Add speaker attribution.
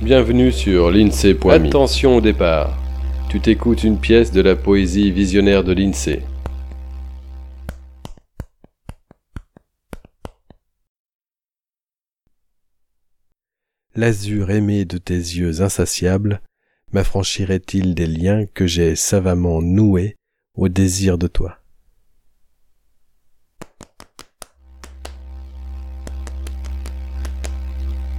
Speaker 1: Bienvenue sur l'INSEE.me. Attention au départ. Tu t'écoutes une pièce de la poésie visionnaire de l'INSEE.
Speaker 2: L'azur aimé de tes yeux insatiables m'affranchirait-il des liens que j'ai savamment noués au désir de toi?